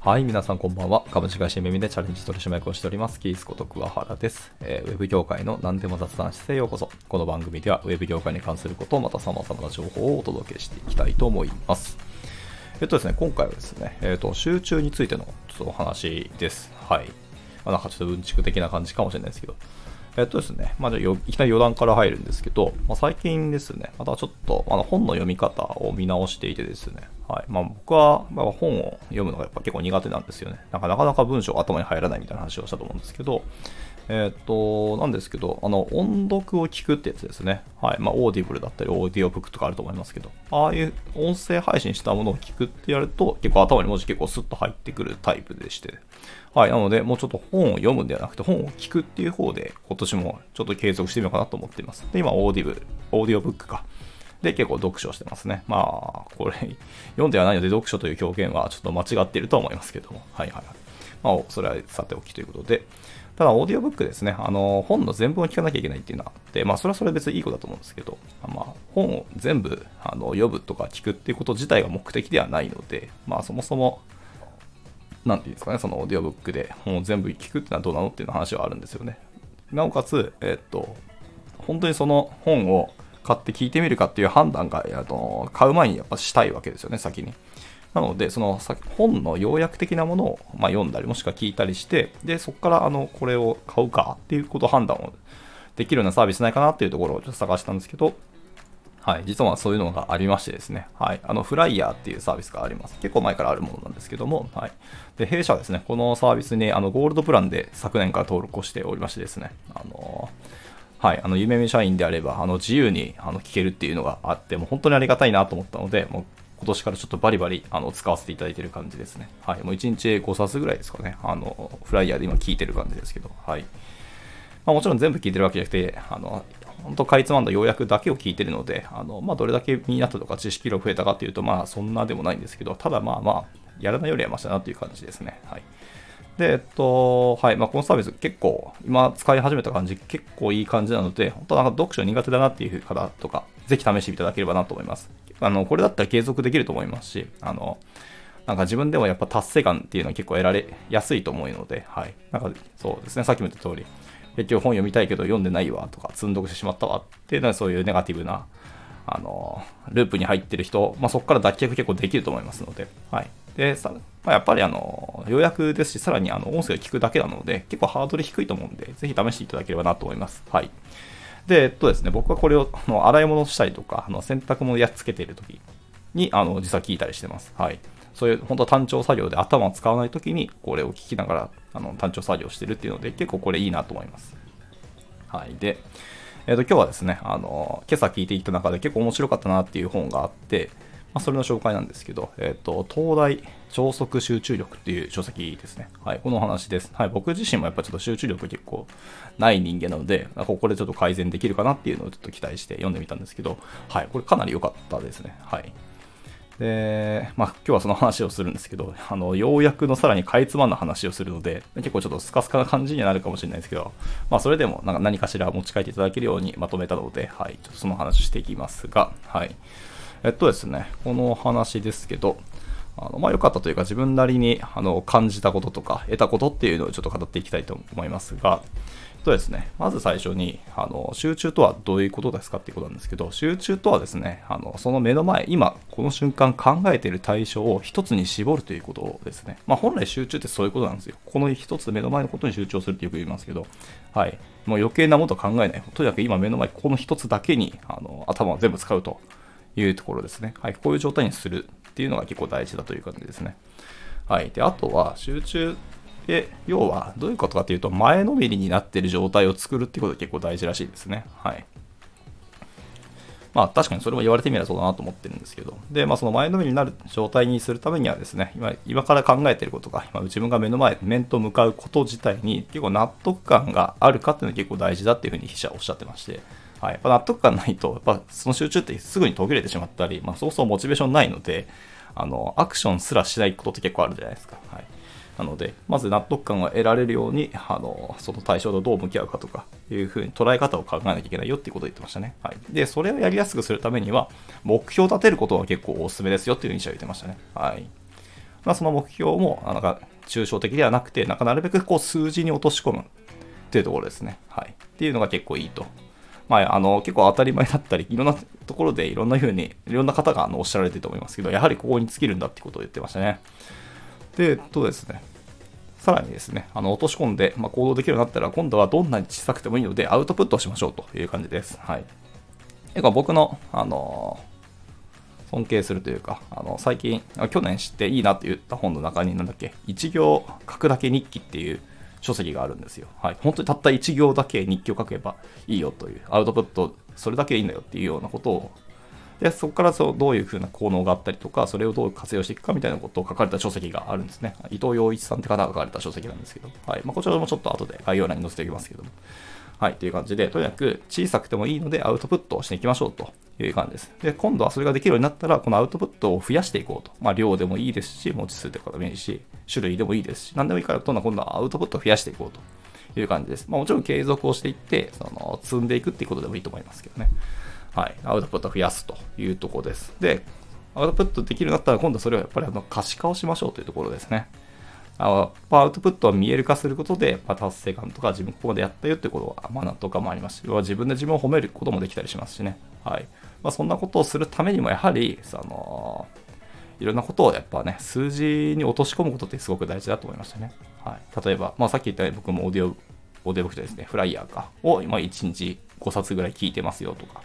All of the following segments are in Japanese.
はい、皆さんこんばんは。株式会社耳でチャレンジ取締役をしております、キースこと桑原です、えー。ウェブ業界の何でも雑談室へようこそ。この番組では、ウェブ業界に関することをまた様々な情報をお届けしていきたいと思います。えっとですね、今回はですね、えっ、ー、と、集中についてのちょっとお話です。はい。まあ、なんかちょっとうんちく的な感じかもしれないですけど。えっとですね、まあ、いきなり余談から入るんですけど、まあ、最近ですね、またちょっとあの本の読み方を見直していてですね、はいまあ、僕は、ま、本を読むのがやっぱ結構苦手なんですよね。なんかなかなか文章が頭に入らないみたいな話をしたと思うんですけど、えっ、と、なんですけど、あの、音読を聞くってやつですね。はい。まあ、 Audible だったり、オーディオブックとかあると思いますけど、ああいう音声配信したものを聞くってやると、結構頭に文字結構スッと入ってくるタイプでして、はい。なので、もうちょっと本を読むんではなくて、本を聞くっていう方で、今年もちょっと継続してみようかなと思っています。で、今、 Audible、オーディオブックか。で、結構読書してますね。まあ、これ、読んではないので、読書という表現はちょっと間違っているとは思いますけども。はいはいはい。まあ、それはさておきということで、ただ、オーディオブックですね、あの、本の全文を聞かなきゃいけないっていうのはあって、まあ、それはそれ別にいいことだと思うんですけど、まあ、本を全部あの読むとか聞くっていうこと自体が目的ではないので、まあ、そもそも、なんていうんですかね、そのオーディオブックで本を全部聞くっていうのはどうなのっていう話はあるんですよね。なおかつ、えっと、本当にその本を買って聞いてみるかっていう判断が、あの買う前にやっぱしたいわけですよね、先に。なので、その本の要約的なものを、ま読んだり、もしくは聞いたりして、で、そこからあのこれを買うかっていうこと判断をできるようなサービスないかなっていうところをちょっと探したんですけど、はい、実はそういうのがありましてですね、はい、あのフライヤーっていうサービスがあります。結構前からあるものなんですけども、はい、で弊社はですね、このサービスにあのゴールドプランで昨年から登録をしておりましてですね、あのはい、あの夢見社員であればあの自由にあの聞けるっていうのがあって、もう本当にありがたいなと思ったので、もう今年からちょっとバリバリあの使わせていただいてる感じですね。はい。もう1日5冊ぐらいですかね。あの、フライヤーで今聞いてる感じですけど、はい。まあ、もちろん全部聞いてるわけじゃなくて、あの、本当かいつまんだ要約だけを聞いてるので、あの、まあ、どれだけ身になったとか知識量増えたかっていうと、まあ、そんなでもないんですけど、ただまあまあ、やらないよりはましたなっていう感じですね。はい。で、えっと、はい、まあ、このサービス結構、今使い始めた感じ、結構いい感じなので、本当なんか読書苦手だなっていう方とか、ぜひ試していただければなと思います。あの、これだったら継続できると思いますし、あの、なんか自分でもやっぱ達成感っていうのは結構得られやすいと思うので、はい。なんかそうですね、さっきも言った通り、結局本読みたいけど読んでないわとか、積んどくしてしまったわっていうのはそういうネガティブな、あの、ループに入ってる人、まあ、そこから脱却結構できると思いますので、はい。で、さまあ、やっぱりあの、要約ですし、さらにあの、音声を聞くだけなので、結構ハードル低いと思うんで、ぜひ試していただければなと思います。はい。で、えっとですね、僕はこれをあの洗い物したりとか、あの洗濯物やっつけているときに、あの、実は聞いたりしてます。はい。そういう本当単調作業で頭を使わないときに、これを聞きながら、あの、単調作業してるっていうので、結構これいいなと思います。はい。で、えっ、と、今日はですね、あの、今朝聞いていた中で結構面白かったなっていう本があって、まあ、それの紹介なんですけど、えっ、と、東大超速集中力っていう書籍ですね。はい、このお話です。はい、僕自身もやっぱちょっと集中力結構ない人間なので、ここでちょっと改善できるかなっていうのをちょっと期待して読んでみたんですけど、はい、これかなり良かったですね。はい。で、まあ、今日はその話をするんですけど、あの、ようやくのさらにかいつまんだ話をするので、結構ちょっとスカスカな感じにはなるかもしれないですけど、まあ、それでもなんか何かしら持ち帰っていただけるようにまとめたので、はい、ちょっとその話していきますが、はい。えっとですね、この話ですけど、あのまあ、良かったというか自分なりにあの感じたこととか得たことっていうのをちょっと語っていきたいと思いますが、とですね、まず最初にあの集中とはどういうことですかっていうことなんですけど、集中とはですね、あのその目の前、今この瞬間考えている対象を一つに絞るということですね。まあ、本来集中ってそういうことなんですよ。この一つ目の前のことに集中するってよく言いますけど、はい。もう余計なものと考えない。とにかく今目の前、この一つだけにあの頭を全部使うというところですね。はい、こういう状態にするっていうのが結構大事だという感じですね。はい。で、あとは集中で、要はどういうことかというと、前のめりになっている状態を作るっていうことが結構大事らしいですね。はい。まあ確かにそれも言われてみればそうだなと思ってるんですけど。で、まあその前のめりになる状態にするためにはですね、今今から考えてることが、今自分が目の前、面と向かうこと自体に結構納得感があるかっていうのが結構大事だっていうふうに筆者はおっしゃってまして。はい、やっぱ納得感ないと、やっぱその集中ってすぐに途切れてしまったり、まあ、そもそもモチベーションないので、あの、アクションすらしないことって結構あるじゃないですか。はい。なので、まず納得感を得られるように、あの、その対象とどう向き合うかとか、いうふうに捉え方を考えなきゃいけないよっていうことを言ってましたね。はい。で、それをやりやすくするためには、目標を立てることは結構おすすめですよっていうふうに言ってましたね。はい。まあ、その目標も、なんか、抽象的ではなくて、なんかなるべくこう数字に落とし込むっていうところですね。はい。っていうのが結構いいと。まあ、あの、結構当たり前だったり、いろんなところでいろんな風に、いろんな方があのおっしゃられてると思いますけど、やはりここに尽きるんだってことを言ってましたね。で、とですね、さらにですね、あの落とし込んで、まあ、行動できるようになったら、今度はどんなに小さくてもいいので、アウトプットしましょうという感じです。はい。結構僕の、あの尊敬するというか、あの最近、去年知っていいなって言った本の中に、なんだっけ、一行書くだけ日記っていう書籍があるんですよ。はい。本当にたった1行だけ日記を書けばいいよという、アウトプット、それだけでいいんだよっていうようなことをで、そこからそうどういうふうな効能があったりとか、それをどう活用していくかみたいなことを書かれた書籍があるんですね。伊藤洋一さんって方が書かれた書籍なんですけど、はい。まあ、こちらもちょっと後で概要欄に載せておきますけども。はい、という感じで、とにかく小さくてもいいのでアウトプットをしていきましょうという感じです。で、今度はそれができるようになったら、このアウトプットを増やしていこうと。まあ、量でもいいですし、文字数とかでもいいし、種類でもいいですし、何でもいいから、どんどん今度はアウトプットを増やしていこうという感じです。まあ、もちろん継続をしていって、その積んでいくっていうことでもいいと思いますけどね。はい、アウトプットを増やすというところです。で、アウトプットできるようになったら、今度はそれをやっぱりあの可視化をしましょうというところですね。アウトプットを見える化することで、まあ、達成感とか自分ここまでやったよってことは、まあ、納得感もありますし、自分で自分を褒めることもできたりしますしね。はい。まあ、そんなことをするためにも、やはり、その、いろんなことをやっぱね、数字に落とし込むことってすごく大事だと思いましたね。はい。例えば、まあ、さっき言ったように僕もオーディオ、オーディオブックでですね、 flier かを今1日5冊ぐらい聞いてますよとか、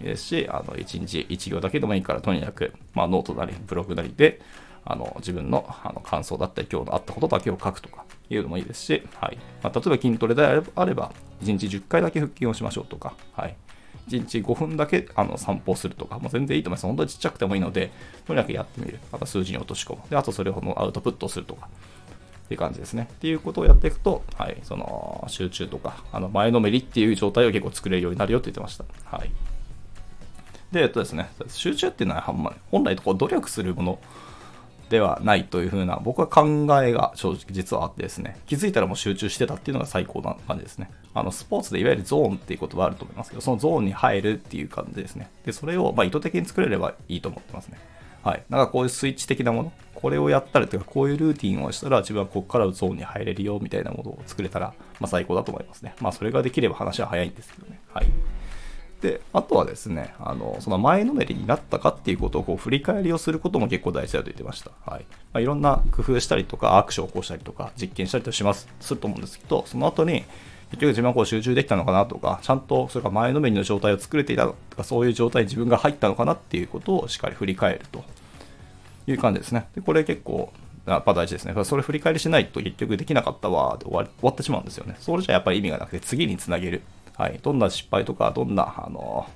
ですし、あの、1日1行だけでもいいから、とにかく、まあ、ノートなり、ブログなりで、あの、自分のあの感想だったり、今日のあったことだけを書くとかいうのもいいですし、はい。まあ、例えば筋トレであれば、1日10回だけ腹筋をしましょうとか、はい。1日5分だけあの散歩するとか、もう全然いいと思います。本当にちっちゃくてもいいので、とにかくやってみる。あと数字に落とし込む。で、あとそれをアウトプットするとか。っていう感じですね。っていうことをやっていくと、はい、その集中とか、あの前のめりっていう状態を結構作れるようになるよって言ってました。はい。で、えっとですね、集中っていうのは、本来こう努力するものではないというふうな、僕は考えが正直実はあってですね、気づいたらもう集中してたっていうのが最高な感じですね。あの、スポーツでいわゆるゾーンっていう言葉あると思いますけど、そのゾーンに入るっていう感じですね。で、それをま意図的に作れればいいと思ってますね。はい。なんかこういうスイッチ的なもの、これをやったらとか、こういうルーティンをしたら自分はここからゾーンに入れるよみたいなものを作れたら、まあ最高だと思いますね。まあそれができれば話は早いんですけどね。はい。で、あとはですね、あの、その前のめりになったかっていうことをこう振り返りをすることも結構大事だと言ってました。はい。まあ、いろんな工夫したりとか、アクションを起こしたりとか、実験したりとします、すると思うんですけど、その後に、結局自分はこう集中できたのかなとか、ちゃんとそれが前のめりの状態を作れていたとか、そういう状態に自分が入ったのかなっていうことをしっかり振り返るという感じですね。で、これ結構、やっぱ大事ですね。それ振り返りしないと結局できなかったわで終わ終わってしまうんですよね。それじゃやっぱり意味がなくて次につなげる。はい、どんな失敗とか、どんな、あの、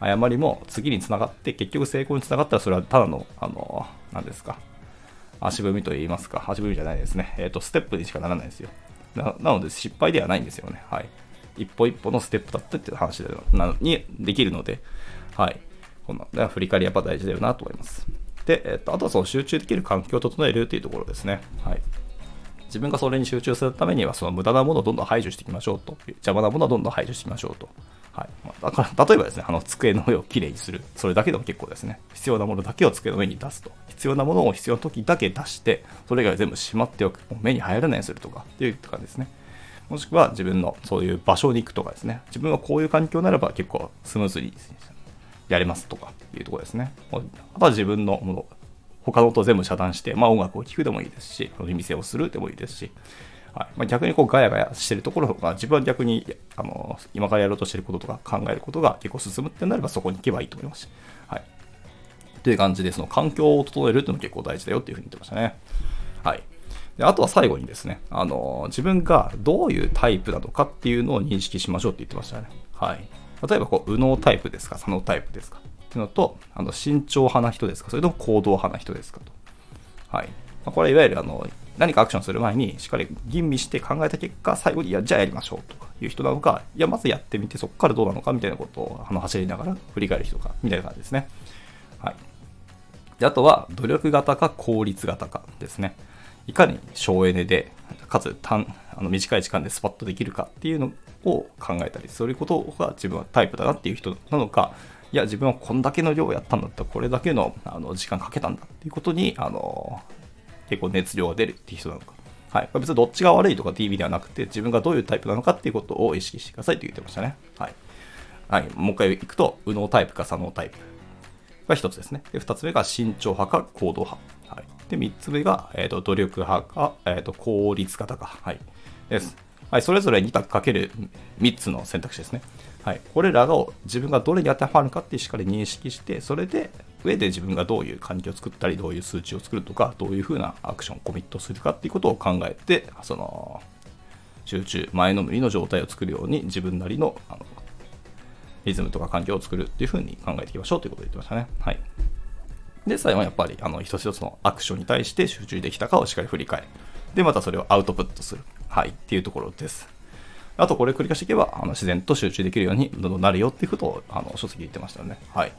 誤りも次につながって、結局成功につながったら、それはただの、あの、何ですか、足踏みと言いますか、足踏みじゃないですね。えっ、ー、と、ステップにしかならないですよな。なので、失敗ではないんですよね。はい。一歩一歩のステップだったっていう話なにできるので、はい。こんな、振り返りやっぱ大事だよなと思います。で、えっ、ー、と、あとはその集中できる環境を整えるっていうところですね。はい。自分がそれに集中するためには、その無駄なものをどんどん排除していきましょうと。邪魔なものはどんどん排除していきましょうと。はい。だから 例えばですね、あの机の上をきれいにする。それだけでも結構ですね。必要なものだけを机の上に出すと。必要なものを必要な時だけ出して、それ以外全部しまっておく。もう目に入らないようにするとかっていう感じですね。もしくは自分のそういう場所に行くとかですね。自分はこういう環境ならば結構スムーズにやれますとかいうところですね。あとは自分のもの、他の音全部遮断して、まあ、音楽を聴くでもいいですし、耳栓をするでもいいですし、はいまあ、逆にこうガヤガヤしてるところが自分は逆にあの今からやろうとしてることとか考えることが結構進むってなればそこに行けばいいと思いますし。はい。という感じで、その環境を整えるっていうのも結構大事だよっていうふうに言ってましたね。はい。であとは最後にですね、あの自分がどういうタイプなのかっていうのを認識しましょうって言ってましたね。はい。例えばこう、右脳タイプですか、左脳タイプですかていうのと、あの慎重派な人ですか、それとも行動派な人ですかと。はい。まあ、これはいわゆるあの何かアクションする前にしっかり吟味して考えた結果、最後に、いや、じゃあやりましょうという人なのか、いや、まずやってみて、そこからどうなのかみたいなことをあの走りながら振り返る人か、みたいな感じですね。はい。であとは、努力型か効率型かですね。いかに省エネで、かつ短あの短い時間でスパッとできるかっていうのを考えたり、そういうことが自分はタイプだなっていう人なのか、いや、自分はこんだけの量をやったんだったら、これだけのあの時間かけたんだっていうことに、あの結構熱量が出るっていう人なのか。はい。別にどっちが悪いとか TV ではなくて、自分がどういうタイプなのかっていうことを意識してくださいと言ってましたね。はい。はい。もう一回いくと、右脳タイプか左脳タイプが一つですね。で、二つ目が慎重派か行動派。はい。で、三つ目が、えっ、ー、と、努力派か、えっ、ー、と、効率型か。はい。です。はい。それぞれ2択かける3つの選択肢ですね。はい。これらが自分がどれに当てはまるかってしっかり認識して、それで、上で自分がどういう環境を作ったり、どういう数値を作るとか、どういうふうなアクション、コミットするかっていうことを考えて、その、集中、前のめりの状態を作るように自分なりのあのリズムとか環境を作るっていうふうに考えていきましょうということを言ってましたね。はい。で、最後はやっぱり、あの、一つ一つのアクションに対して集中できたかをしっかり振り返る。で、またそれをアウトプットする。はい。っていうところです。あと、これ繰り返していけば、あの自然と集中できるようになるよっていうことを、あの、書籍言ってましたよね。はい。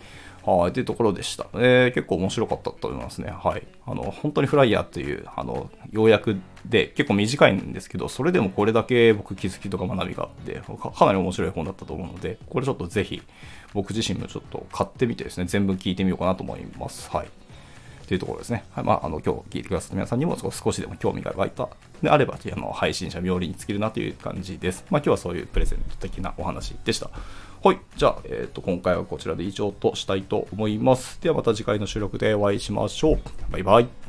はい、というところでした。えー、結構面白かったと思いますね。はい。あの、本当にフライヤーという、あの、要約で結構短いんですけど、それでもこれだけ僕気づきとか学びがあってか、かなり面白い本だったと思うので、これちょっとぜひ、僕自身もちょっと買ってみてですね、全部聞いてみようかなと思います。はい。というところですね。はい、まあ、あの、今日聞いてくださった皆さんにも少しでも興味が湧いたであれば、あの配信者冥利に尽きるなという感じです。まあ、今日はそういうプレゼント的なお話でした。はい。じゃあ、えっ、ー、と、今回はこちらで以上としたいと思います。ではまた次回の収録でお会いしましょう。バイバイ。